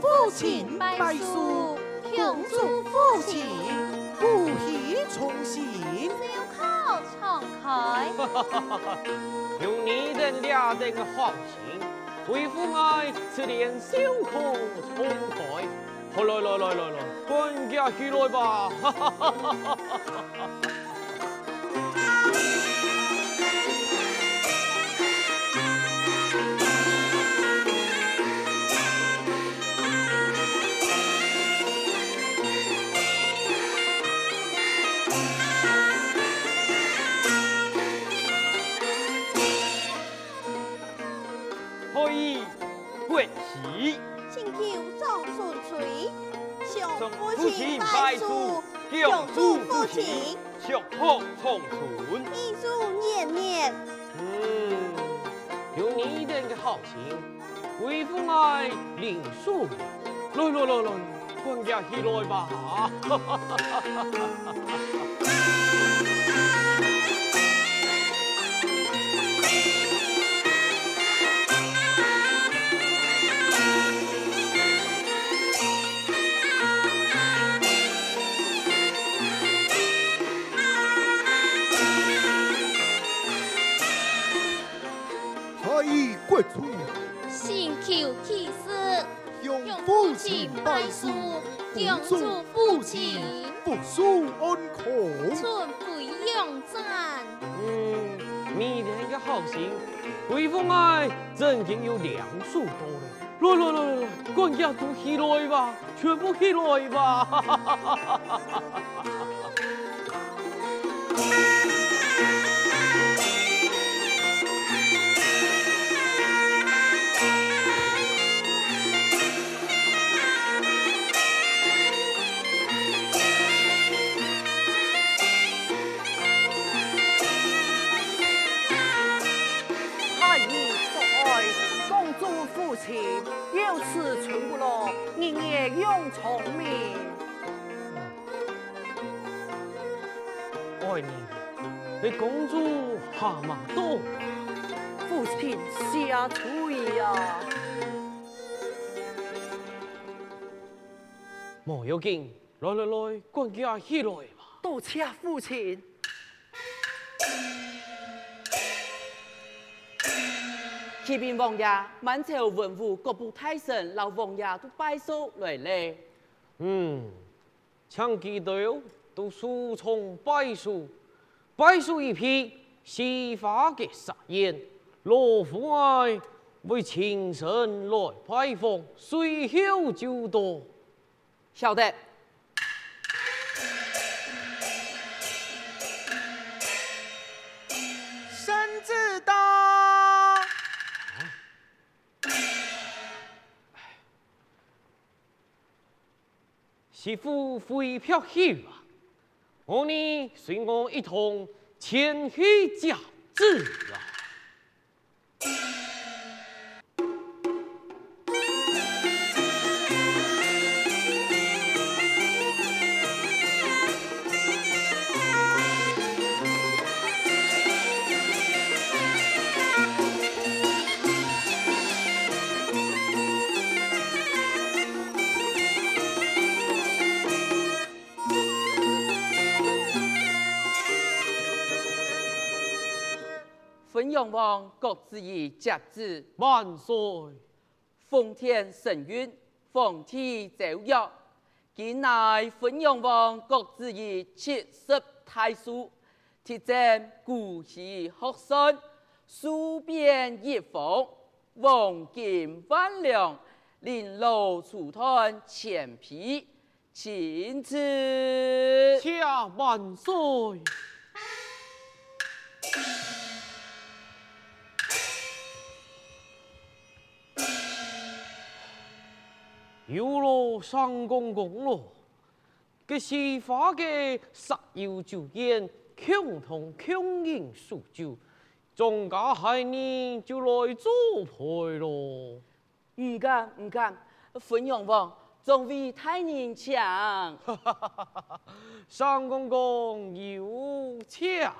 父亲拜寿，庆祝父亲古稀重新，笑口常开。用你的俩的好心，为父爱此年笑口常开。好来来来来来，跟家起来吧！哈拜寿，恭祝父亲寿福长春，艺术年年。嗯，有你哋嘅好心，为父爱领数，来来来来，管家起来吧。用父亲拜寿，恭祝父亲福寿安康，春回永赞。嗯，你哋嘅好心，为父爱真经有两数多嘞。来来来来，管家都起来吧，全部起来吧。有此全不落，人也用聪明。爱你，你公主蛤蟆多，父亲下垂呀。莫要紧，来来来，管家起来吧。多谢父亲。启禀王爷，满朝文武各部太神老王爷都拜寿来了。嗯，请记得都书从拜寿，拜寿一批，西花嘅撒宴，罗父爱为亲神来拜访，随后就到。晓得。媳妇飞飘去啊！我呢随我一同前去教子啊！分阳王各自以甲子万岁，奉天承运，奉天奏乐。今乃分阳王各自以七十大寿，贴正古稀学生，书边一封，黄金万两，綾罗出团千匹，请赐。下万岁。有了上公公了，这西花嘅煞有酒宴，共同共饮数酒，庄家孩儿就来作陪咯。唔敢唔敢，分阳王总比太年强。上公公有请。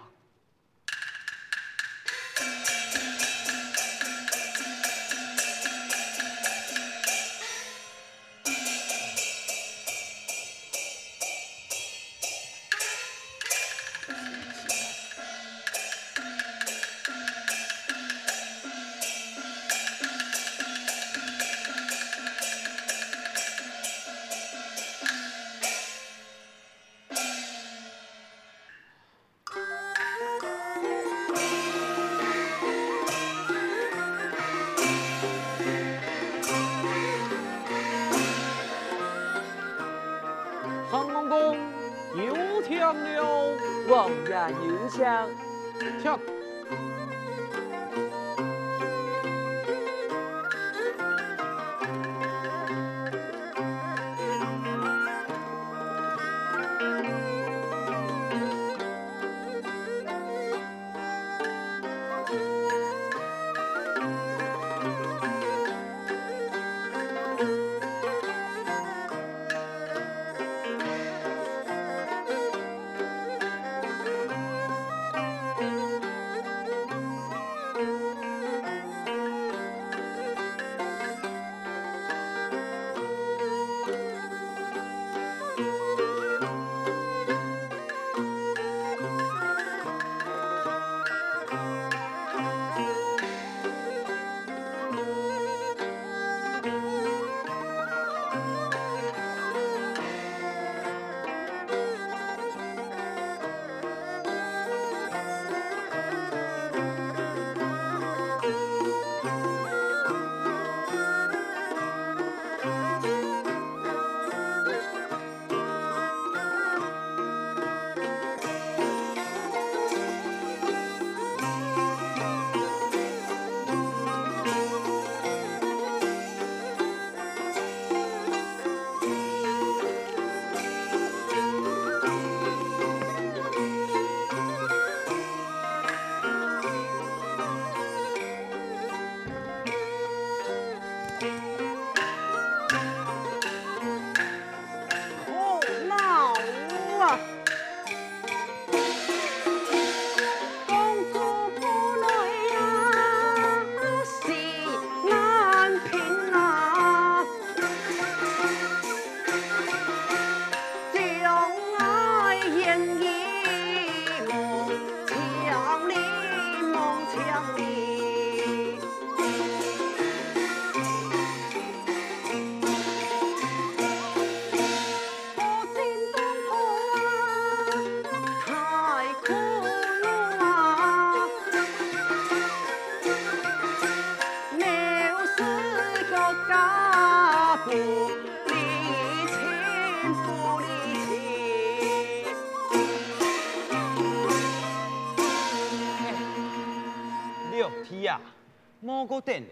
莫个等，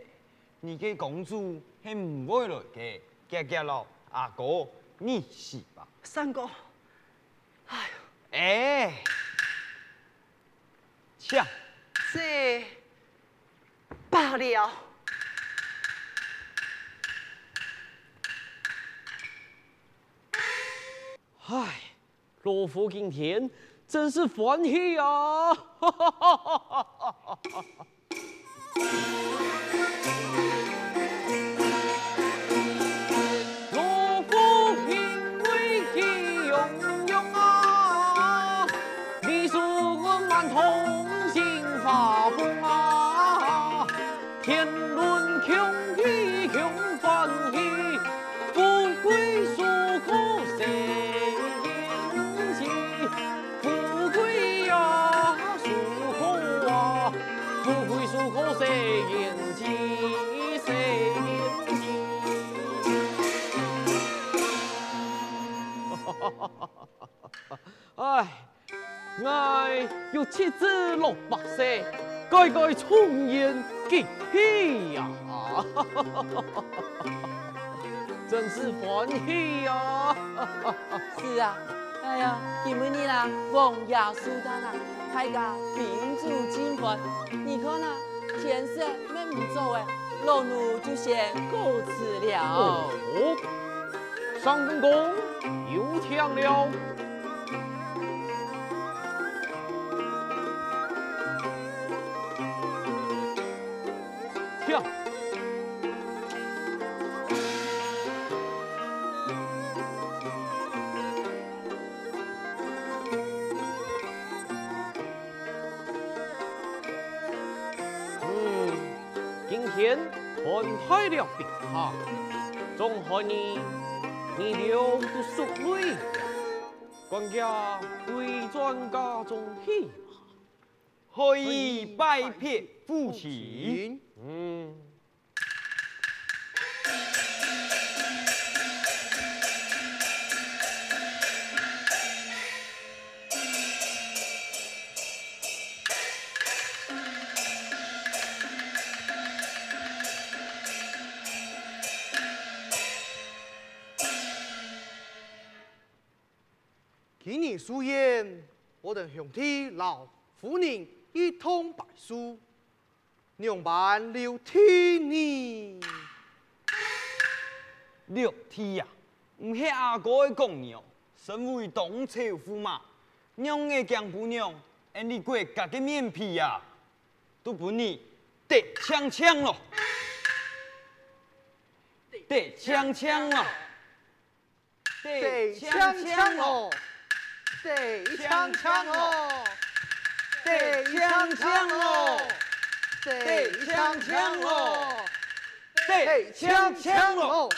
你嘅公主系唔会来嘅，夹夹咯，阿哥你是吧？三哥，哎，哎，切，这罢了。唉，老夫今天真是欢喜啊！哈哈哈哈哈哈 Thank you. 有妻子六百岁，该该重演吉喜呀！真是欢喜呀！是啊，哎呀，今日你啦，王爷苏丹啊，大家宾主尽欢。你看啊，天色没唔早哎，老奴就先告辞了。哦，上公公有请了。哈，总和你你留都淑女，官家为专家中戏，可以拜别父亲。嗯。书言，我等兄弟老夫人一通拜书，娘伴留听你。六天呀，唔系阿哥的公娘，身为东朝驸马，娘嘅姜姑娘，俺哋国家嘅面皮呀，都不你得枪枪咯，得枪枪咯，得枪枪咯，得枪枪咯，得枪枪咯，得枪枪咯，得枪枪咯。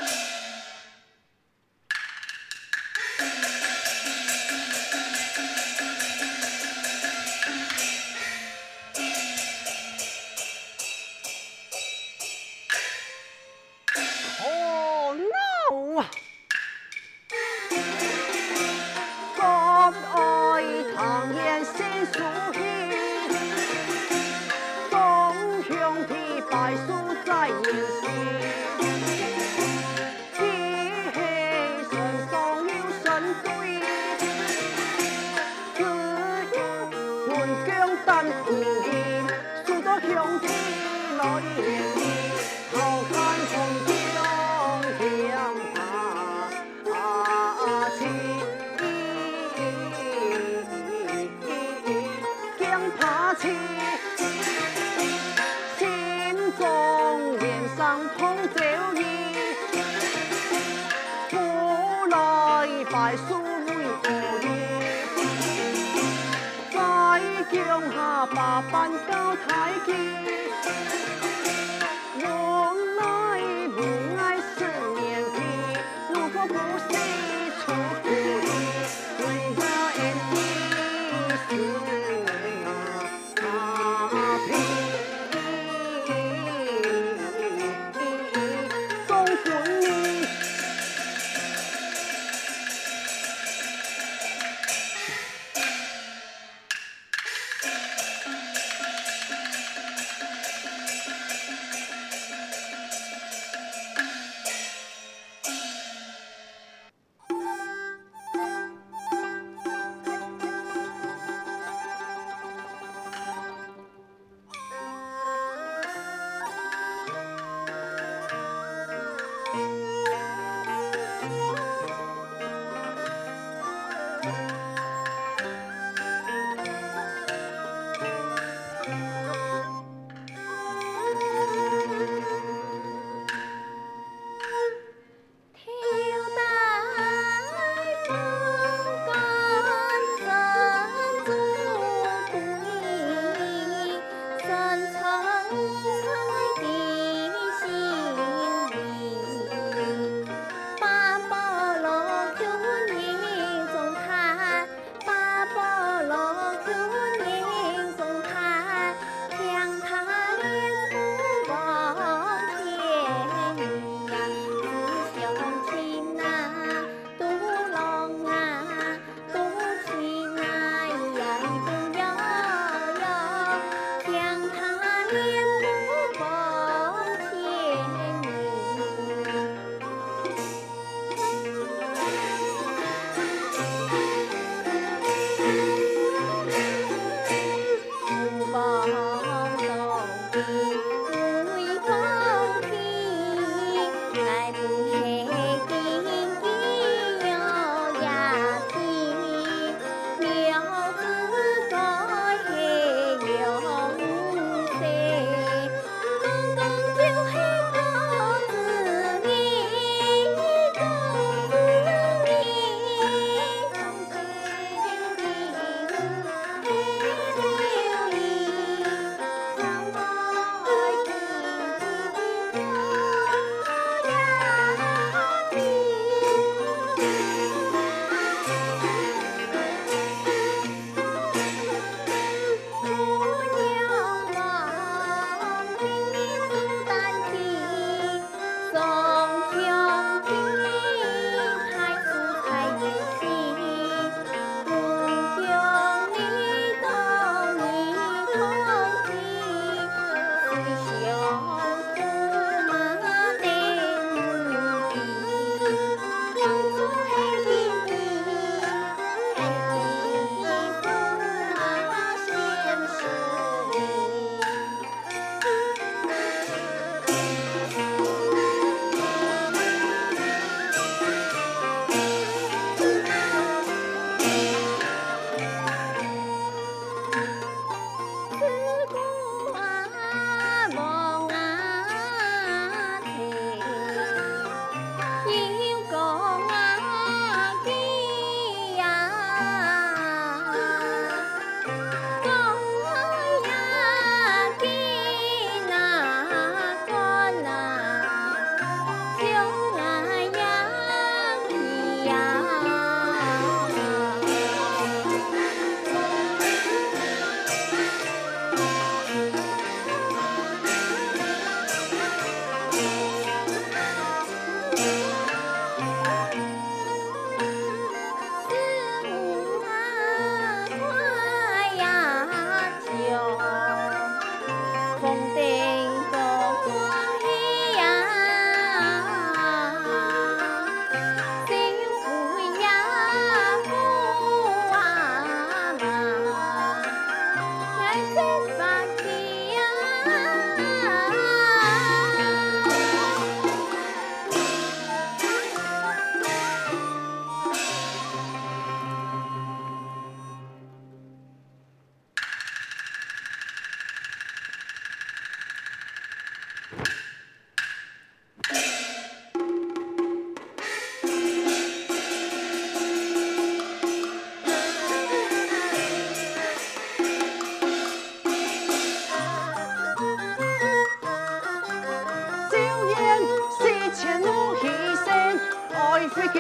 半高台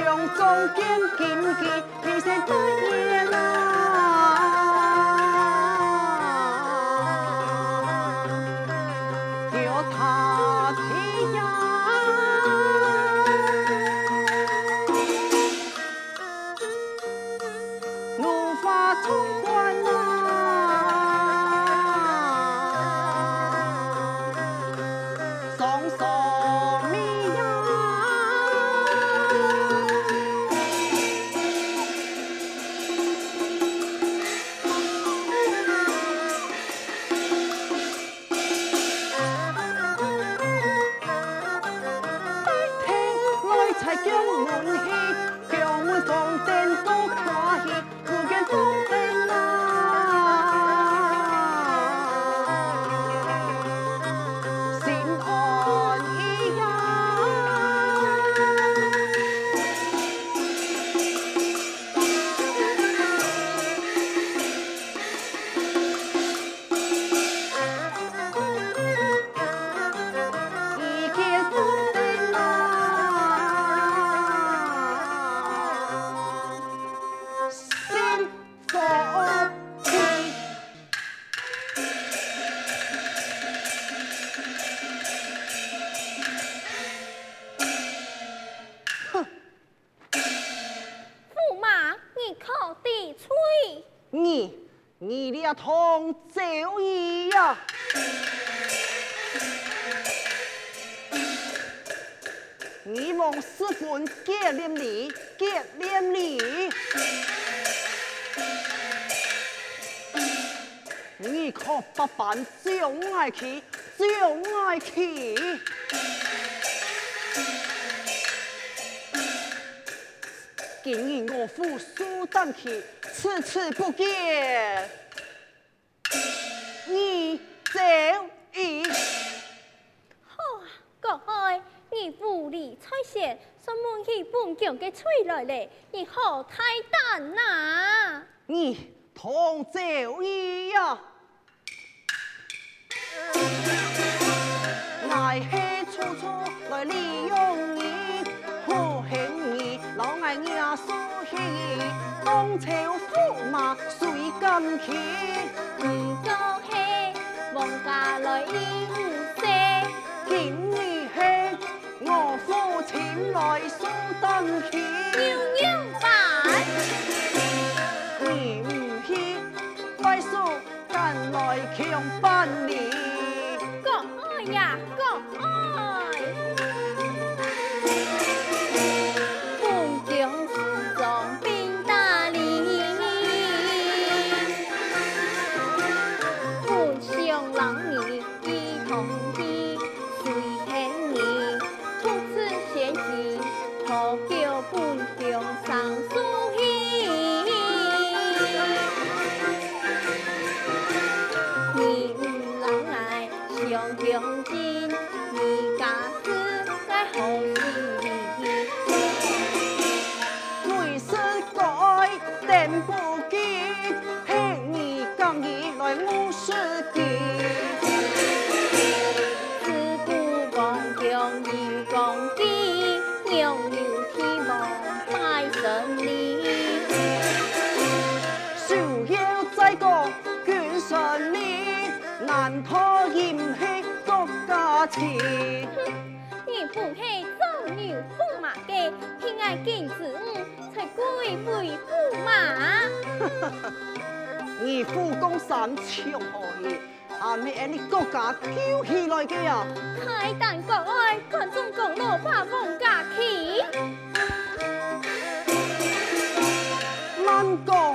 强壮坚坚记，你先得意啦。才将门去，将门你可地吹？你你俩同走一呀！你望师傅结连理，结连理。你可不办将爱去，将爱去。今日我父苏丹去，迟迟不见，你走一。好啊，国爱，你无理采线，什么去本强嘅吹来咧？你好太胆呐！你同走一呀！爱黑匆匆朝驸马谁敢去？唔过系王家来应势，今日系我父亲来苏丹去，公鸡，娘牛天王拜神礼。树妖在国卷顺利，难逃炎气国家情。你不系做牛驸马嘅，偏爱见子午，才贵为驸马。你副公三枪何意？啊！你แอ国家救起来个呀？台กาก观众，各วิคฮึลอ